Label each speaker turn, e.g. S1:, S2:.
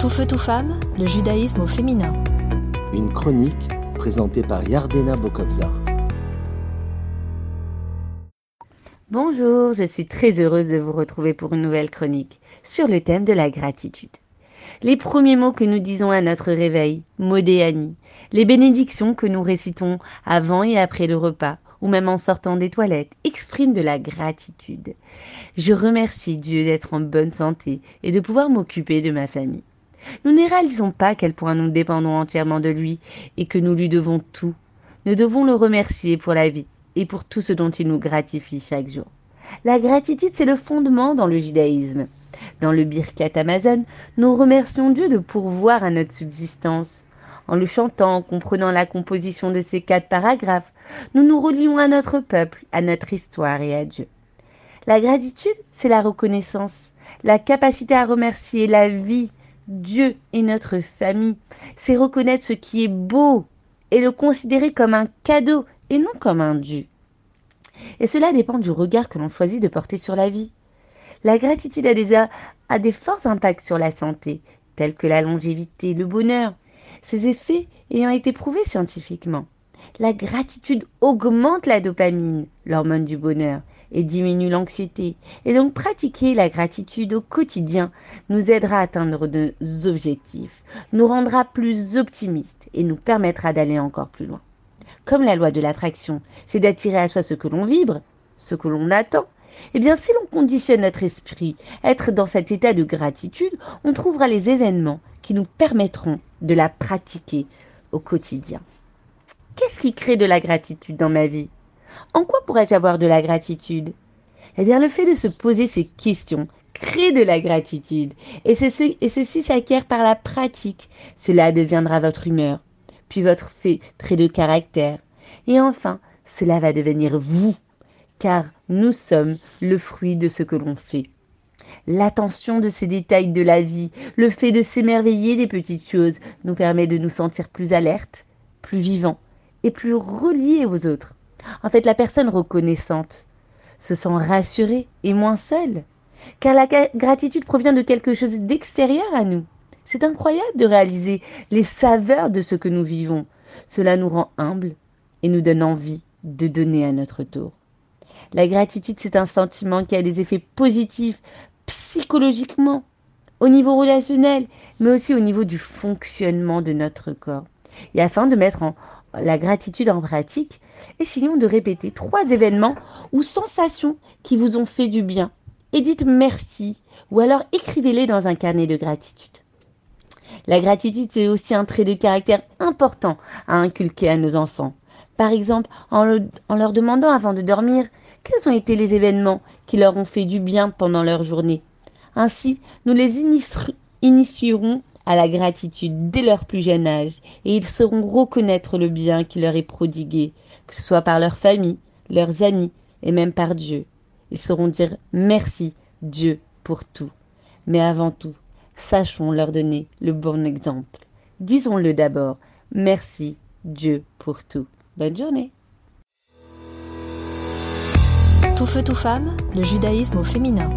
S1: Tout feu, tout femme, le judaïsme au féminin.
S2: Une chronique présentée par Yardena Bokobzar.
S3: Bonjour, je suis très heureuse de vous retrouver pour une nouvelle chronique sur le thème de la gratitude. Les premiers mots que nous disons à notre réveil, Modéani, les bénédictions que nous récitons avant et après le repas, ou même en sortant des toilettes, expriment de la gratitude. Je remercie Dieu d'être en bonne santé et de pouvoir m'occuper de ma famille. Nous ne réalisons pas à quel point nous dépendons entièrement de lui et que nous lui devons tout. Nous devons le remercier pour la vie et pour tout ce dont il nous gratifie chaque jour. La gratitude, c'est le fondement dans le judaïsme. Dans le Birkat Amazon, nous remercions Dieu de pourvoir à notre subsistance. En le chantant, en comprenant la composition de ces quatre paragraphes, nous nous relions à notre peuple, à notre histoire et à Dieu. La gratitude, c'est la reconnaissance, la capacité à remercier la vie, Dieu et notre famille. C'est reconnaître ce qui est beau et le considérer comme un cadeau et non comme un dû. Et cela dépend du regard que l'on choisit de porter sur la vie. La gratitude a des, a des forts impacts sur la santé, tels que la longévité, le bonheur, ces effets ayant été prouvés scientifiquement. La gratitude augmente la dopamine, l'hormone du bonheur, et diminue l'anxiété. Et donc pratiquer la gratitude au quotidien nous aidera à atteindre nos objectifs, nous rendra plus optimistes et nous permettra d'aller encore plus loin. Comme la loi de l'attraction, c'est d'attirer à soi ce que l'on vibre, ce que l'on attend. Eh bien, si l'on conditionne notre esprit être dans cet état de gratitude, on trouvera les événements qui nous permettront de la pratiquer au quotidien. Qu'est-ce qui crée de la gratitude dans ma vie? En quoi pourrais-je avoir de la gratitude? Eh bien, le fait de se poser ces questions crée de la gratitude. Et ceci, s'acquiert par la pratique. Cela deviendra votre humeur, puis votre fait, trait de caractère. Et enfin, cela va devenir vous, car nous sommes le fruit de ce que l'on fait. L'attention de ces détails de la vie, le fait de s'émerveiller des petites choses, nous permet de nous sentir plus alertes, plus vivants et plus reliée aux autres. En fait, la personne reconnaissante se sent rassurée et moins seule, car la gratitude provient de quelque chose d'extérieur à nous. C'est incroyable de réaliser les saveurs de ce que nous vivons. Cela nous rend humbles et nous donne envie de donner à notre tour. La gratitude, c'est un sentiment qui a des effets positifs psychologiquement, au niveau relationnel, mais aussi au niveau du fonctionnement de notre corps. Et afin de mettre en, la gratitude en pratique, essayons de répéter trois événements ou sensations qui vous ont fait du bien. Et dites merci, ou alors écrivez-les dans un carnet de gratitude. La gratitude, c'est aussi un trait de caractère important à inculquer à nos enfants. Par exemple, en, en, leur demandant avant de dormir quels ont été les événements qui leur ont fait du bien pendant leur journée? Ainsi, nous les initierons à la gratitude dès leur plus jeune âge, et ils sauront reconnaître le bien qui leur est prodigué, que ce soit par leur famille, leurs amis, et même par Dieu. Ils sauront dire merci Dieu pour tout. Mais avant tout, sachons leur donner le bon exemple. Disons-le d'abord, merci Dieu pour tout. Bonne journée.
S1: Tout feu, tout femme, le judaïsme au féminin.